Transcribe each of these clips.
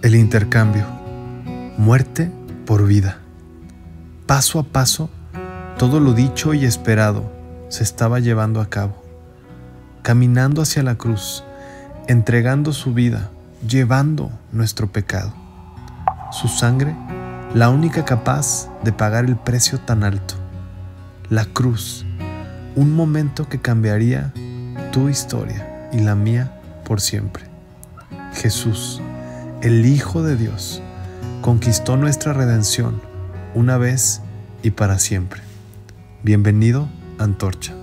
El intercambio. Muerte por vida. Paso a paso, todo lo dicho y esperado se estaba llevando a cabo. Caminando hacia la cruz, entregando su vida, llevando nuestro pecado. Su sangre, la única capaz de pagar el precio tan alto. La cruz, un momento que cambiaría tu historia y la mía por siempre. Jesús, el Hijo de Dios, conquistó nuestra redención una vez y para siempre. Bienvenido, Antorcha.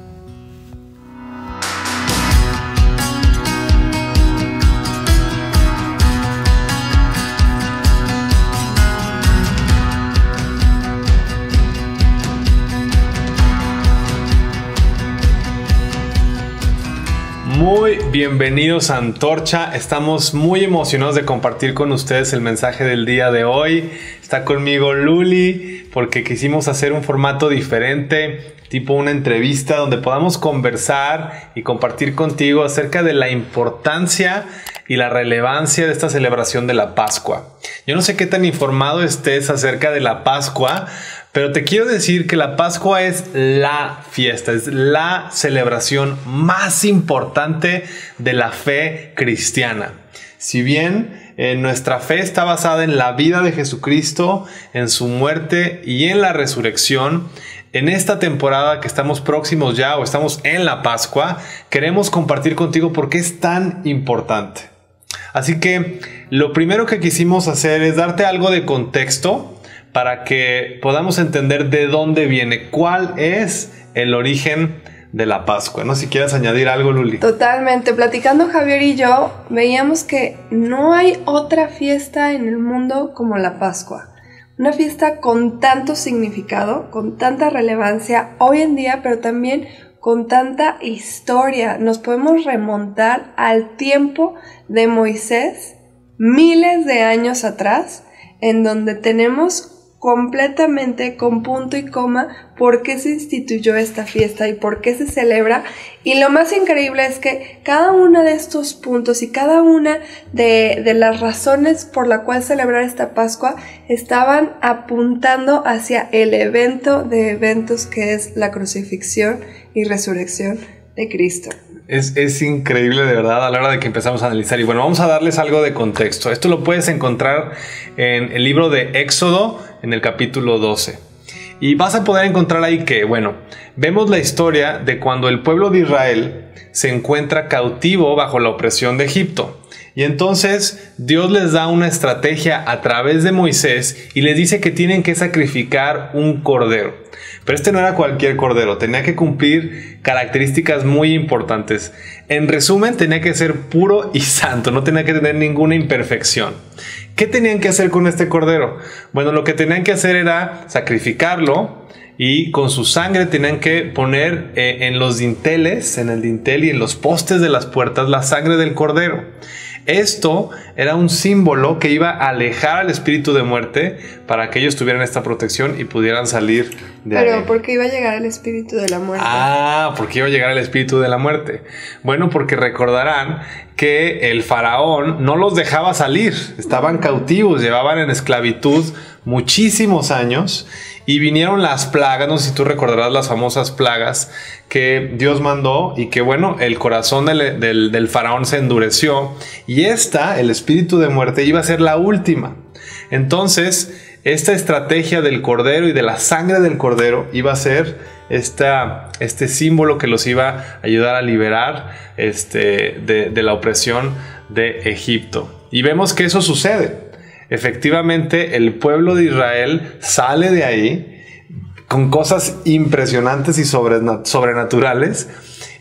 Muy bienvenidos a Antorcha. Estamos muy emocionados de compartir con ustedes el mensaje del día de hoy. Está conmigo Luli porque quisimos hacer un formato diferente, tipo una entrevista donde podamos conversar y compartir contigo acerca de la importancia y la relevancia de esta celebración de la Pascua. Yo no sé qué tan informado estés acerca de la Pascua, pero te quiero decir que la Pascua es la fiesta, es la celebración más importante de la fe cristiana. Si bien eh, nuestra fe está basada en la vida de Jesucristo, en su muerte y en la resurrección, en esta temporada que estamos próximos ya o estamos en la Pascua, queremos compartir contigo por qué es tan importante. Así que lo primero que quisimos hacer es darte algo de contexto para que podamos entender de dónde viene, cuál es el origen de la Pascua. No si quieres añadir algo, Luli. Totalmente. Platicando Javier y yo, veíamos que no hay otra fiesta en el mundo como la Pascua. Una fiesta con tanto significado, con tanta relevancia hoy en día, pero también con tanta historia. Nos podemos remontar al tiempo de Moisés, miles de años atrás, en donde tenemos completamente con punto y coma por qué se instituyó esta fiesta y por qué se celebra. Y lo más increíble es que cada uno de estos puntos y cada una de, de las razones por la cual celebrar esta Pascua estaban apuntando hacia el evento de eventos que es la crucifixión y resurrección de Cristo. Es, increíble de verdad a la hora de que empezamos a analizar. Y bueno, vamos a darles algo de contexto. Esto lo puedes encontrar en el libro de Éxodo, en el capítulo 12. Y vas a poder encontrar ahí que, bueno, vemos la historia de cuando el pueblo de Israel se encuentra cautivo bajo la opresión de Egipto. Y entonces Dios les da una estrategia a través de Moisés y les dice que tienen que sacrificar un cordero. Pero este no era cualquier cordero, tenía que cumplir características muy importantes. En resumen, tenía que ser puro y santo, no tenía que tener ninguna imperfección. ¿Qué tenían que hacer con este cordero? Bueno, lo que tenían que hacer era sacrificarlo y con su sangre tenían que poner eh, en los dinteles, en el dintel y en los postes de las puertas la sangre del cordero. Esto era un símbolo que iba a alejar al espíritu de muerte para que ellos tuvieran esta protección y pudieran salir de Pero ¿por qué iba a llegar el espíritu de la muerte? Ah, porque iba a llegar el espíritu de la muerte. Bueno, porque recordarán que el faraón no los dejaba salir, estaban cautivos, llevaban en esclavitud muchísimos años y vinieron las plagas, no sé si tú recordarás las famosas plagas que Dios mandó y que bueno, el corazón del, faraón se endureció y esta, el espíritu de muerte, iba a ser la última. Entonces, esta estrategia del cordero y de la sangre del cordero iba a ser esta, este símbolo que los iba a ayudar a liberar este, de, de la opresión de Egipto. Y vemos que eso sucede efectivamente el pueblo de Israel sale de ahí con cosas impresionantes y sobrenaturales.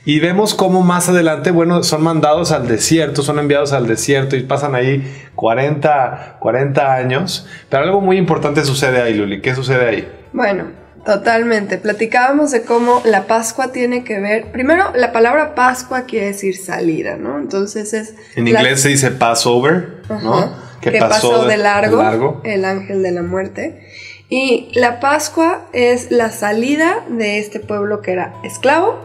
Y vemos cómo más adelante, bueno, son mandados al desierto, son enviados al desierto y pasan ahí 40, 40 años. Pero algo muy importante sucede ahí, Luli. ¿Qué sucede ahí? Bueno, totalmente. Platicábamos de cómo la Pascua tiene que ver. Primero, la palabra Pascua quiere decir salida, ¿no? Entonces es. En inglés se dice Passover, ¿no? Que, pasó, de largo, el ángel de la muerte. Y la Pascua es la salida de este pueblo que era esclavo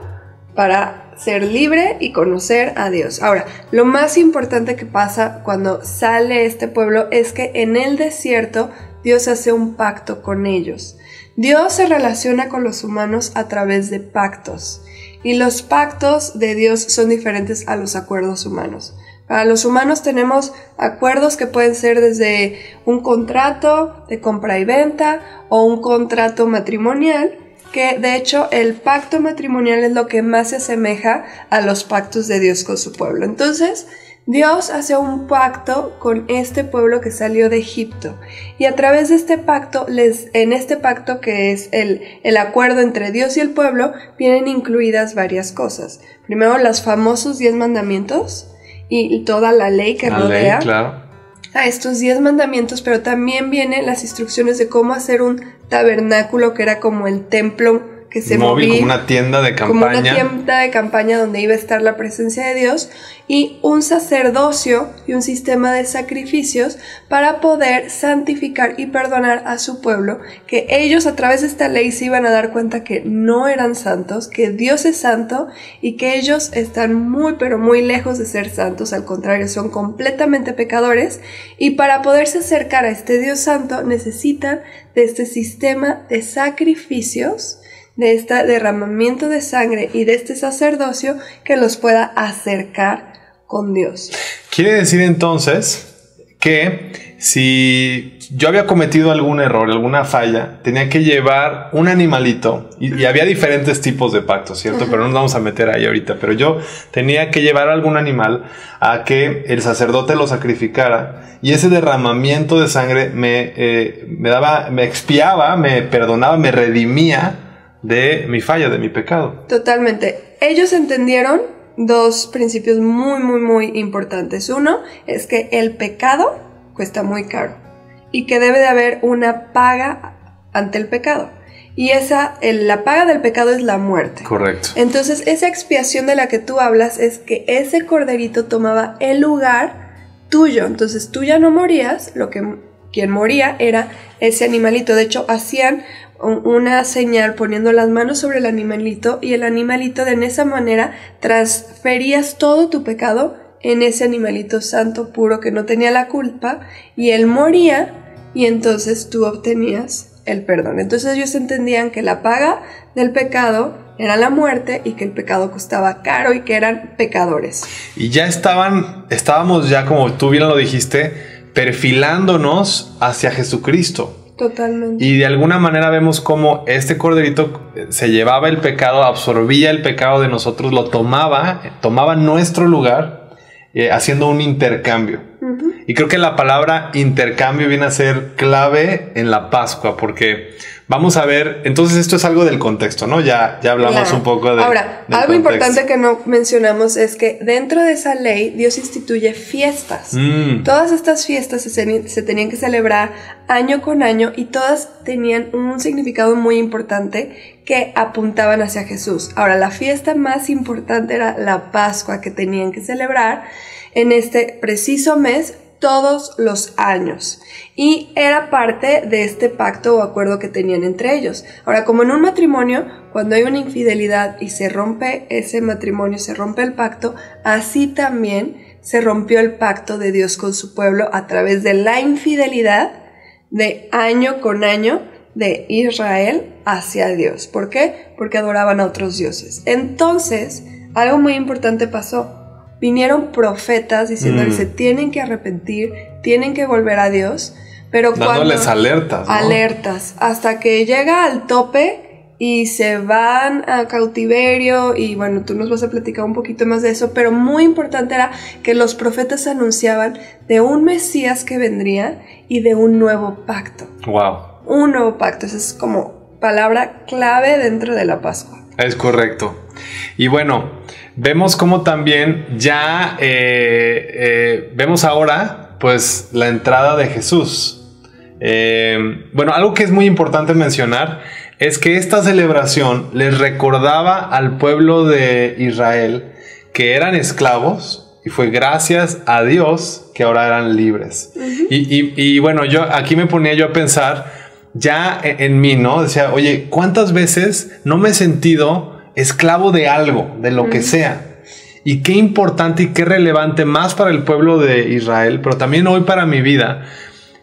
para ser libre y conocer a Dios. Ahora, lo más importante que pasa cuando sale este pueblo es que en el desierto Dios hace un pacto con ellos. Dios se relaciona con los humanos a través de pactos y los pactos de Dios son diferentes a los acuerdos humanos. Para los humanos tenemos acuerdos que pueden ser desde un contrato de compra y venta o un contrato matrimonial que de hecho el pacto matrimonial es lo que más se asemeja a los pactos de Dios con su pueblo. Entonces, Dios hace un pacto con este pueblo que salió de Egipto y a través de este pacto, les, en este pacto que es el, el acuerdo entre Dios y el pueblo, vienen incluidas varias cosas. Primero, los famosos diez mandamientos y toda la ley que rodea. a estos diez mandamientos, pero también vienen las instrucciones de cómo hacer un tabernáculo que era como el templo que se Móvil, como una tienda de campaña. Como una tienda de campaña donde iba a estar la presencia de Dios y un sacerdocio y un sistema de sacrificios para poder santificar y perdonar a su pueblo, que ellos a través de esta ley se iban a dar cuenta que no eran santos, que Dios es santo y que ellos están muy pero muy lejos de ser santos, al contrario, son completamente pecadores y para poderse acercar a este Dios santo necesitan de este sistema de sacrificios de este derramamiento de sangre y de este sacerdocio que los pueda acercar con Dios. Quiere decir entonces que si yo había cometido algún error, alguna falla, tenía que llevar un animalito y, había diferentes tipos de pactos, ¿cierto? Pero no nos vamos a meter ahí ahorita, pero yo tenía que llevar algún animal a que el sacerdote lo sacrificara y ese derramamiento de sangre me, eh, me daba, me expiaba, me perdonaba, me redimía de mi falla, de mi pecado. Totalmente. Ellos entendieron dos principios muy, muy, muy importantes. Uno es que el pecado cuesta muy caro y que debe de haber una paga ante el pecado. Y esa, la paga del pecado es la muerte. Correcto. Entonces, esa expiación de la que tú hablas es que ese corderito tomaba el lugar tuyo. Entonces, tú ya no morías, lo que quien moría era ese animalito. De hecho, hacían una señal poniendo las manos sobre el animalito y el animalito de esa manera transferías todo tu pecado en ese animalito santo puro que no tenía la culpa y él moría y entonces tú obtenías el perdón. Entonces ellos entendían que la paga del pecado era la muerte y que el pecado costaba caro y que eran pecadores. Y ya estaban, estábamos ya como tú bien lo dijiste, perfilándonos hacia Jesucristo. Totalmente. Y de alguna manera vemos cómo este corderito se llevaba el pecado, absorbía el pecado de nosotros, lo tomaba, tomaba nuestro lugar, eh, haciendo un intercambio. Y creo que la palabra intercambio viene a ser clave en la Pascua, porque Vamos a ver, entonces esto es algo del contexto, ¿no? Ya, ya hablamos un poco de... Ahora, algo importante que no mencionamos es que dentro de esa ley Dios instituye fiestas. Mm. Todas estas fiestas se, se tenían que celebrar año con año y todas tenían un significado muy importante que apuntaban hacia Jesús. Ahora, la fiesta más importante era la Pascua que tenían que celebrar en este preciso mes todos los años y era parte de este pacto o acuerdo que tenían entre ellos. Ahora, como en un matrimonio, cuando hay una infidelidad y se rompe ese matrimonio, se rompe el pacto, así también se rompió el pacto de Dios con su pueblo a través de la infidelidad de año con año de Israel hacia Dios. ¿Por qué? Porque adoraban a otros dioses. Entonces, algo muy importante pasó vinieron profetas diciendo que mm. se tienen que arrepentir, tienen que volver a Dios, pero Dándoles alertas. Alertas, hasta que llega al tope y se van a cautiverio y bueno, tú nos vas a platicar un poquito más de eso, pero muy importante era que los profetas anunciaban de un Mesías que vendría y de un nuevo pacto. Wow. Un nuevo pacto, esa es como palabra clave dentro de la Pascua. Es correcto. Y bueno, vemos como también ya eh, eh, vemos ahora pues la entrada de Jesús. Eh, bueno, algo que es muy importante mencionar es que esta celebración les recordaba al pueblo de Israel que eran esclavos y fue gracias a Dios que ahora eran libres. y, bueno, yo aquí me ponía yo a pensar ya en, en mí, ¿no? Decía, oye, ¿cuántas veces no me he sentido esclavo de algo, de lo que sea. Y qué importante y qué relevante más para el pueblo de Israel, pero también hoy para mi vida,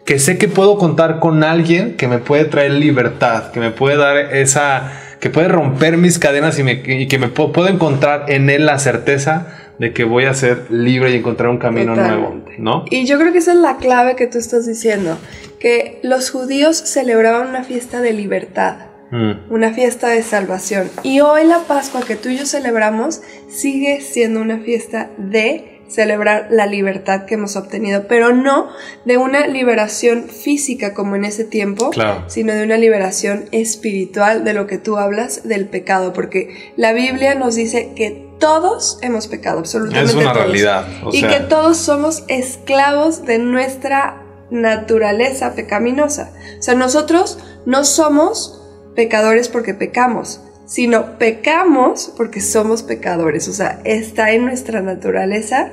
que sé que puedo contar con alguien que me puede traer libertad, que me puede dar esa, que puede romper mis cadenas y, que me puedo, encontrar en él la certeza de que voy a ser libre y encontrar un camino nuevo, ¿no? Y yo creo que esa es la clave que tú estás diciendo, que los judíos celebraban una fiesta de libertad. Mm. Una fiesta de salvación. Y hoy la Pascua que tú y yo celebramos sigue siendo una fiesta de celebrar la libertad que hemos obtenido, pero no de una liberación física como en ese tiempo, sino de una liberación espiritual de lo que tú hablas del pecado, porque la Biblia nos dice que todos hemos pecado, absolutamente. Es una realidad. y que todos somos esclavos de nuestra naturaleza pecaminosa. O sea, nosotros no somos pecadores porque pecamos, sino pecamos porque somos pecadores. O sea, está en nuestra naturaleza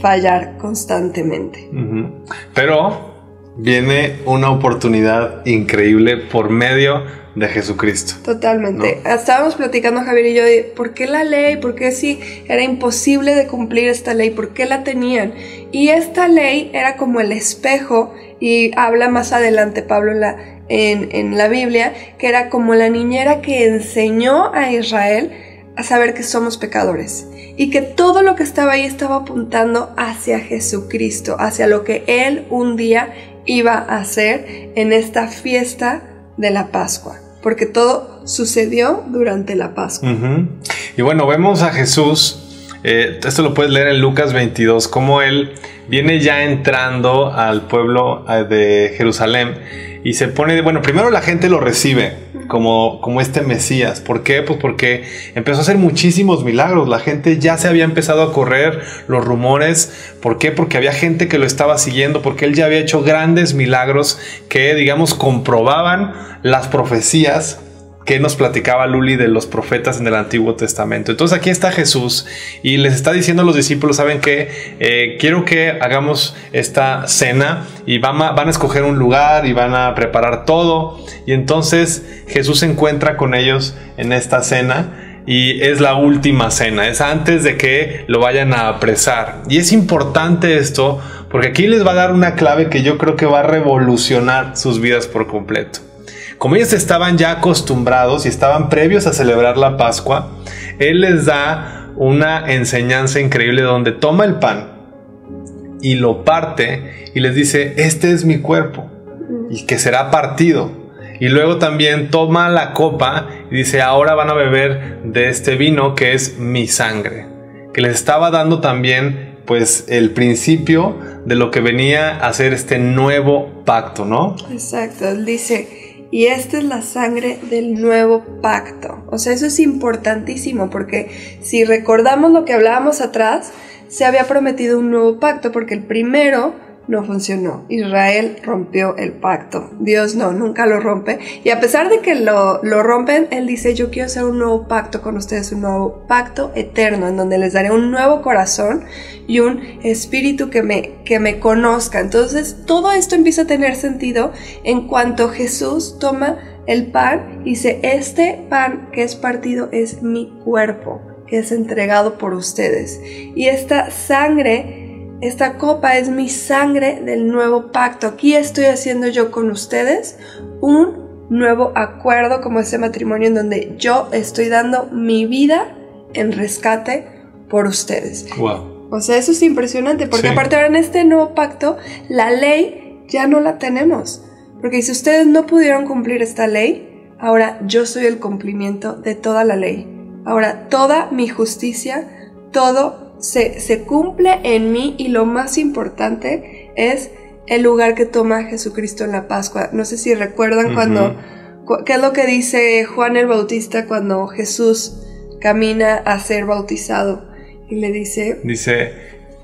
fallar constantemente. Pero viene una oportunidad increíble por medio de Jesucristo. Totalmente. Estábamos platicando Javier y yo de por qué la ley, por qué si era imposible de cumplir esta ley, por qué la tenían. Y esta ley era como el espejo, y habla más adelante Pablo en la, en, la Biblia, que era como la niñera que enseñó a Israel a saber que somos pecadores y que todo lo que estaba ahí estaba apuntando hacia Jesucristo, hacia lo que Él un día iba a hacer en esta fiesta de la Pascua, porque todo sucedió durante la Pascua. Y bueno, vemos a Jesús, eh, esto lo puedes leer en Lucas 22, como Él viene ya entrando al pueblo eh, de Jerusalén y se pone, bueno, primero la gente lo recibe como, como este Mesías. ¿Por qué? Pues porque empezó a hacer muchísimos milagros. La gente ya se había empezado a correr los rumores. ¿Por qué? Porque había gente que lo estaba siguiendo, porque él ya había hecho grandes milagros que, digamos, comprobaban las profecías que nos platicaba Luli de los profetas en el Antiguo Testamento. Entonces aquí está Jesús y les está diciendo a los discípulos, ¿saben qué? Eh, quiero que hagamos esta cena y van a, van a escoger un lugar y van a preparar todo. Y entonces Jesús se encuentra con ellos en esta cena y es la última cena, es antes de que lo vayan a apresar. Y es importante esto porque aquí les va a dar una clave que yo creo que va a revolucionar sus vidas por completo. Como ellos estaban ya acostumbrados y estaban previos a celebrar la Pascua, Él les da una enseñanza increíble donde toma el pan y lo parte y les dice, este es mi cuerpo y que será partido. Y luego también toma la copa y dice, ahora van a beber de este vino que es mi sangre. Que les estaba dando también pues el principio de lo que venía a ser este nuevo pacto, ¿no? Exacto, dice, y esta es la sangre del nuevo pacto. O sea, eso es importantísimo porque si recordamos lo que hablábamos atrás, se había prometido un nuevo pacto porque el primero no funcionó. Israel rompió el pacto. Dios no, nunca lo rompe. Y a pesar de que lo, lo, rompen, Él dice, yo quiero hacer un nuevo pacto con ustedes, un nuevo pacto eterno, en donde les daré un nuevo corazón y un espíritu que me, que me conozca. Entonces, todo esto empieza a tener sentido en cuanto Jesús toma el pan y dice, este pan que es partido es mi cuerpo, que es entregado por ustedes. Y esta sangre esta copa es mi sangre del nuevo pacto. Aquí estoy haciendo yo con ustedes un nuevo acuerdo como ese matrimonio en donde yo estoy dando mi vida en rescate por ustedes. Wow. O sea, eso es impresionante porque aparte ahora en este nuevo pacto la ley ya no la tenemos. Porque si ustedes no pudieron cumplir esta ley, ahora yo soy el cumplimiento de toda la ley. Ahora toda mi justicia, todo se, cumple en mí y lo más importante es el lugar que toma Jesucristo en la Pascua. No sé si recuerdan cuando, ¿qué es lo que dice Juan el Bautista cuando Jesús camina a ser bautizado? Y le dice... Dice,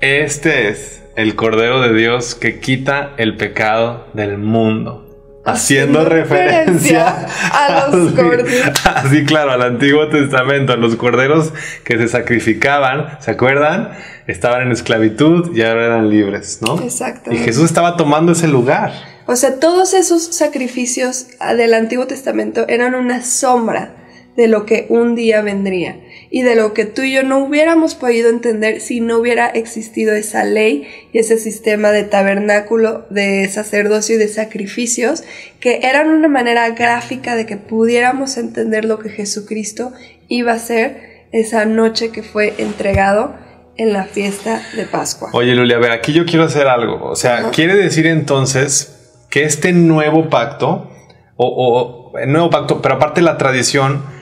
este es el Cordero de Dios que quita el pecado del mundo haciendo referencia, a los corderos. Así, claro, al Antiguo Testamento, a los corderos que se sacrificaban, ¿se acuerdan? Estaban en esclavitud y ahora eran libres, ¿no? Exacto. Y Jesús estaba tomando ese lugar. O sea, todos esos sacrificios del Antiguo Testamento eran una sombra de lo que un día vendría y de lo que tú y yo no hubiéramos podido entender si no hubiera existido esa ley y ese sistema de tabernáculo, de sacerdocio y de sacrificios que eran una manera gráfica de que pudiéramos entender lo que Jesucristo iba a ser esa noche que fue entregado en la fiesta de Pascua. Oye, Luli, a ver, aquí yo quiero hacer algo. O sea, quiere decir entonces que este nuevo pacto, o, el nuevo pacto, pero aparte la tradición,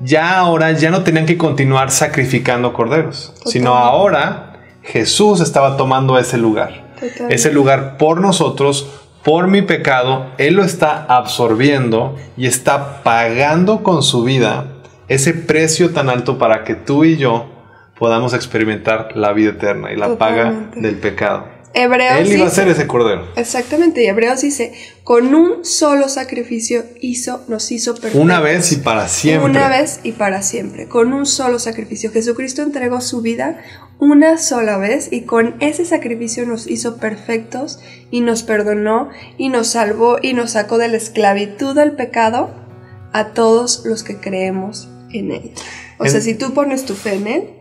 ya ahora ya no tenían que continuar sacrificando corderos, sino ahora Jesús estaba tomando ese lugar. Ese lugar por nosotros, por mi pecado, Él lo está absorbiendo y está pagando con su vida ese precio tan alto para que tú y yo podamos experimentar la vida eterna y la paga del pecado. Hebreos Él iba a ser ese cordero. Exactamente, y Hebreos dice, con un solo sacrificio hizo, nos hizo perfectos. Una vez y para siempre. Una vez y para siempre, con un solo sacrificio. Jesucristo entregó su vida una sola vez y con ese sacrificio nos hizo perfectos y nos perdonó y nos salvó y nos sacó de la esclavitud del pecado a todos los que creemos en Él. O sea, si tú pones tu fe en Él,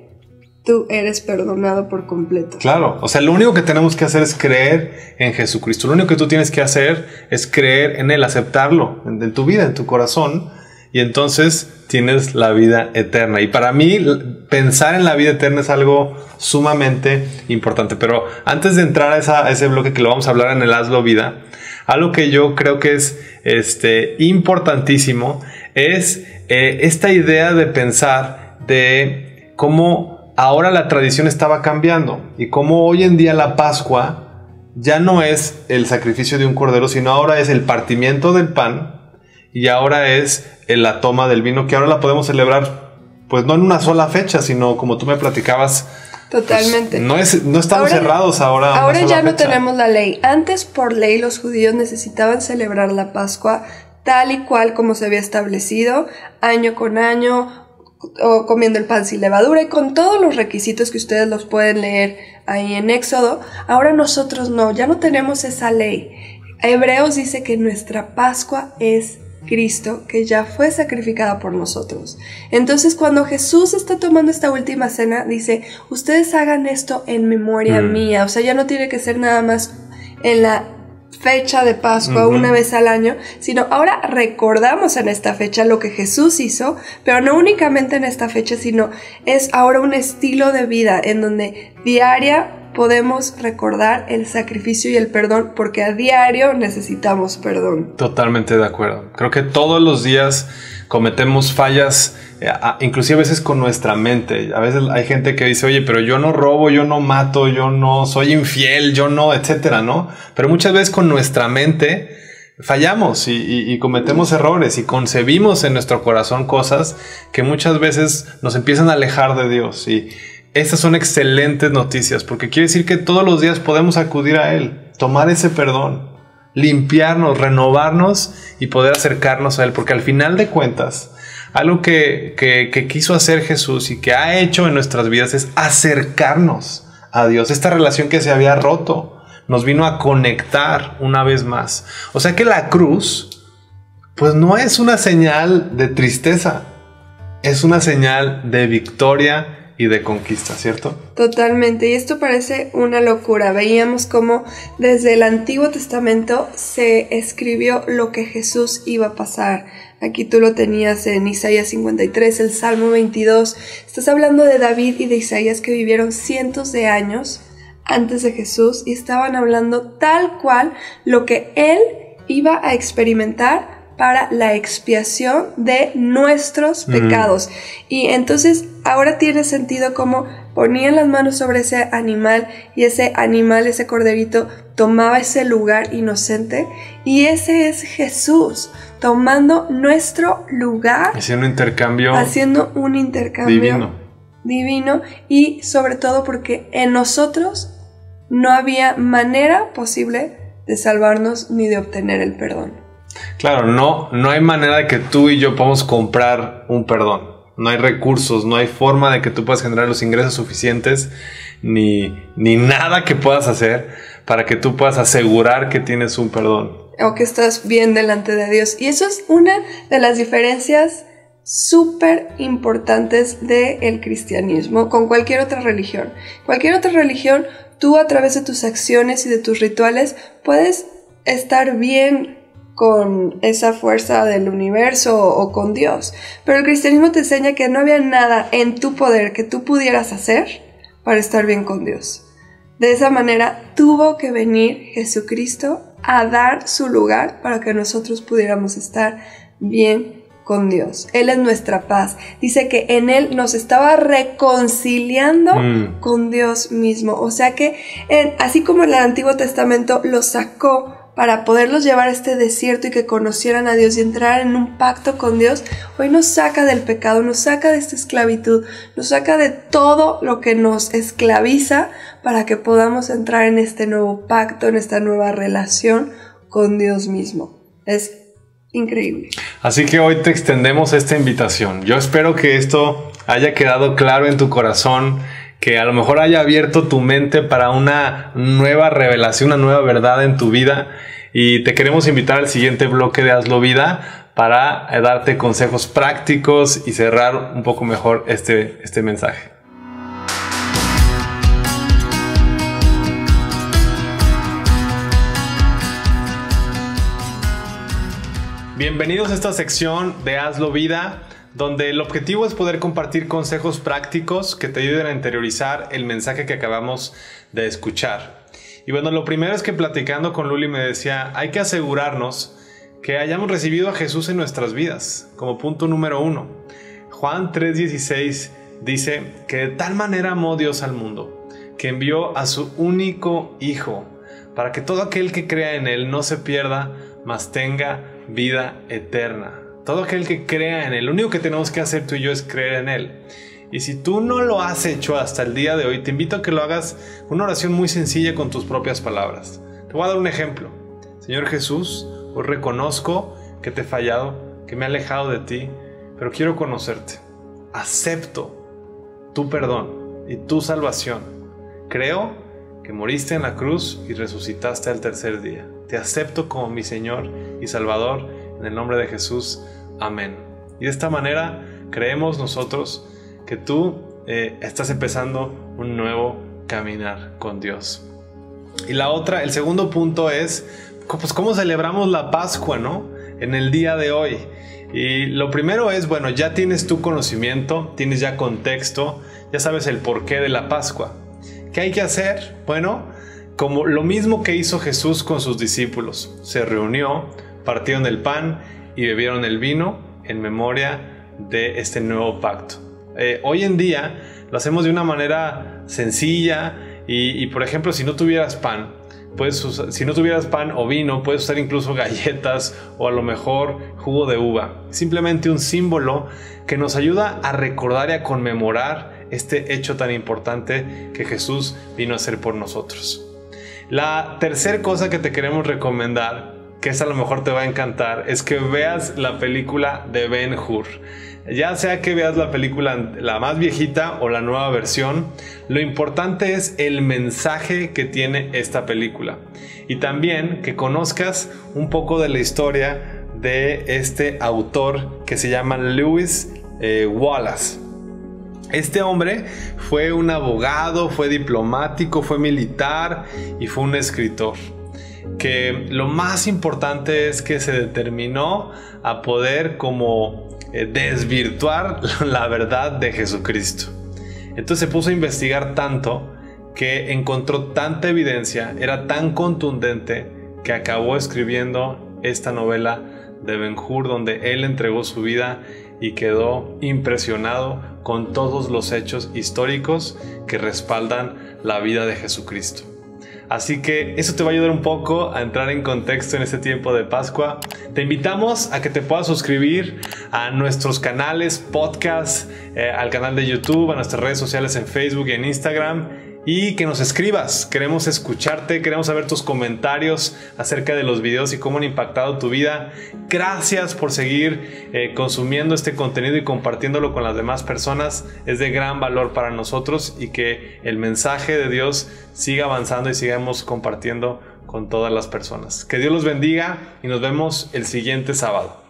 tú eres perdonado por completo. Claro, o sea, lo único que tenemos que hacer es creer en Jesucristo. Lo único que tú tienes que hacer es creer en Él, aceptarlo en, tu vida, en tu corazón. Y entonces tienes la vida eterna. Y para mí pensar en la vida eterna es algo sumamente importante. Pero antes de entrar a, ese bloque que lo vamos a hablar en el Hazlo Vida, algo que yo creo que es este, importantísimo es eh, esta idea de pensar de cómo ahora la tradición estaba cambiando y cómo hoy en día la Pascua ya no es el sacrificio de un cordero, sino ahora es el partimiento del pan y ahora es la toma del vino, que ahora la podemos celebrar, pues no en una sola fecha, sino como tú me platicabas. Pues, Totalmente. no, es, no estamos cerrados ahora. Ahora ya no tenemos la ley. Antes, por ley, los judíos necesitaban celebrar la Pascua tal y cual como se había establecido, año con año, o comiendo el pan sin levadura y con todos los requisitos que ustedes los pueden leer ahí en Éxodo, ahora nosotros no, ya no tenemos esa ley. Hebreos dice que nuestra Pascua es Cristo, que ya fue sacrificada por nosotros. Entonces cuando Jesús está tomando esta última cena, dice, ustedes hagan esto en memoria mm. mía, o sea, ya no tiene que ser nada más en la fecha de Pascua una vez al año, sino ahora recordamos en esta fecha lo que Jesús hizo, pero no únicamente en esta fecha, sino es ahora un estilo de vida en donde diaria podemos recordar el sacrificio y el perdón porque a diario necesitamos perdón. Totalmente de acuerdo. Creo que todos los días cometemos fallas, inclusive a veces con nuestra mente. A veces hay gente que dice, oye, pero yo no robo, yo no mato, yo no soy infiel, yo no, etcétera, ¿no? Pero muchas veces con nuestra mente fallamos y, cometemos errores y concebimos en nuestro corazón cosas que muchas veces nos empiezan a alejar de Dios. Y estas son excelentes noticias porque quiere decir que todos los días podemos acudir a Él, tomar ese perdón limpiarnos, renovarnos y poder acercarnos a Él. Porque al final de cuentas, algo que, quiso hacer Jesús y que ha hecho en nuestras vidas es acercarnos a Dios. Esta relación que se había roto nos vino a conectar una vez más. O sea que la cruz, pues no es una señal de tristeza, es una señal de victoria y de conquista, ¿cierto? Totalmente, y esto parece una locura. Veíamos cómo desde el Antiguo Testamento se escribió lo que Jesús iba a pasar. Aquí tú lo tenías en Isaías 53, el Salmo 22. Estás hablando de David y de Isaías que vivieron cientos de años antes de Jesús y estaban hablando tal cual lo que él iba a experimentar para la expiación de nuestros pecados. Y entonces ahora tiene sentido como ponían las manos sobre ese animal y ese animal, ese corderito, tomaba ese lugar inocente y ese es Jesús tomando nuestro lugar. Haciendo un intercambio. Haciendo un intercambio divino. Divino y sobre todo porque en nosotros no había manera posible de salvarnos ni de obtener el perdón. Claro, no, no hay manera de que tú y yo podamos comprar un perdón. No hay recursos, no hay forma de que tú puedas generar los ingresos suficientes, ni, ni nada que puedas hacer para que tú puedas asegurar que tienes un perdón. O que estás bien delante de Dios. Y eso es una de las diferencias súper importantes del cristianismo con cualquier otra religión. Cualquier otra religión, tú a través de tus acciones y de tus rituales puedes estar bien con esa fuerza del universo o con Dios. Pero el cristianismo te enseña que no había nada en tu poder que tú pudieras hacer para estar bien con Dios. De esa manera tuvo que venir Jesucristo a dar su lugar para que nosotros pudiéramos estar bien con Dios. Él es nuestra paz. Dice que en Él nos estaba reconciliando mm. con Dios mismo. O sea que así como en el Antiguo Testamento lo sacó para poderlos llevar a este desierto y que conocieran a Dios y entrar en un pacto con Dios, hoy nos saca del pecado, nos saca de esta esclavitud, nos saca de todo lo que nos esclaviza para que podamos entrar en este nuevo pacto, en esta nueva relación con Dios mismo. Es increíble. Así que hoy te extendemos esta invitación. Yo espero que esto haya quedado claro en tu corazón que a lo mejor haya abierto tu mente para una nueva revelación, una nueva verdad en tu vida. Y te queremos invitar al siguiente bloque de Hazlo Vida para eh, darte consejos prácticos y cerrar un poco mejor este, este mensaje. Bienvenidos a esta sección de Hazlo Vida donde el objetivo es poder compartir consejos prácticos que te ayuden a interiorizar el mensaje que acabamos de escuchar. Y bueno, lo primero es que platicando con Luli me decía, hay que asegurarnos que hayamos recibido a Jesús en nuestras vidas, como punto número uno. Juan 3:16 dice que de tal manera amó Dios al mundo, que envió a su único Hijo, para que todo aquel que crea en Él no se pierda, mas tenga vida eterna. Todo aquel que crea en Él, lo único que tenemos que hacer tú y yo es creer en Él. Y si tú no lo has hecho hasta el día de hoy, te invito a que lo hagas una oración muy sencilla con tus propias palabras. Te voy a dar un ejemplo. Señor Jesús, hoy reconozco que te he fallado, que me he alejado de ti, pero quiero conocerte. Acepto tu perdón y tu salvación. Creo que moriste en la cruz y resucitaste al tercer día. Te acepto como mi Señor y Salvador en el nombre de Jesús. Amén. Y de esta manera creemos nosotros que tú eh, estás empezando un nuevo caminar con Dios. Y la otra, el segundo punto es, pues, cómo celebramos la Pascua, ¿no? En el día de hoy. Y lo primero es, bueno, ya tienes tu conocimiento, tienes ya contexto, ya sabes el porqué de la Pascua. ¿Qué hay que hacer? Bueno, como lo mismo que hizo Jesús con sus discípulos. Se reunió, partieron el pan y bebieron el vino en memoria de este nuevo pacto. Eh, hoy en día lo hacemos de una manera sencilla y, por ejemplo si no tuvieras pan, puedes si no tuvieras pan o vino, puedes usar incluso galletas o a lo mejor jugo de uva. Simplemente un símbolo que nos ayuda a recordar y a conmemorar este hecho tan importante que Jesús vino a hacer por nosotros. La tercera cosa que te queremos recomendar que a lo mejor te va a encantar, es que veas la película de Ben Hur. Ya sea que veas la película la más viejita o la nueva versión, lo importante es el mensaje que tiene esta película. Y también que conozcas un poco de la historia de este autor que se llama Lewis eh, Wallace. Este hombre fue un abogado, fue diplomático, fue militar y fue un escritor que lo más importante es que se determinó a poder como eh, desvirtuar la verdad de Jesucristo. Entonces se puso a investigar tanto que encontró tanta evidencia, era tan contundente que acabó escribiendo esta novela de Ben Hur donde él entregó su vida y quedó impresionado con todos los hechos históricos que respaldan la vida de Jesucristo. Así que eso te va a ayudar un poco a entrar en contexto en este tiempo de Pascua. Te invitamos a que te puedas suscribir a nuestros canales, podcast, eh, al canal de YouTube, a nuestras redes sociales en Facebook y en Instagram y que nos escribas. Queremos escucharte, queremos saber tus comentarios acerca de los videos y cómo han impactado tu vida. Gracias por seguir eh, consumiendo este contenido y compartiéndolo con las demás personas. Es de gran valor para nosotros y que el mensaje de Dios siga avanzando y sigamos compartiendo con todas las personas. Que Dios los bendiga y nos vemos el siguiente sábado.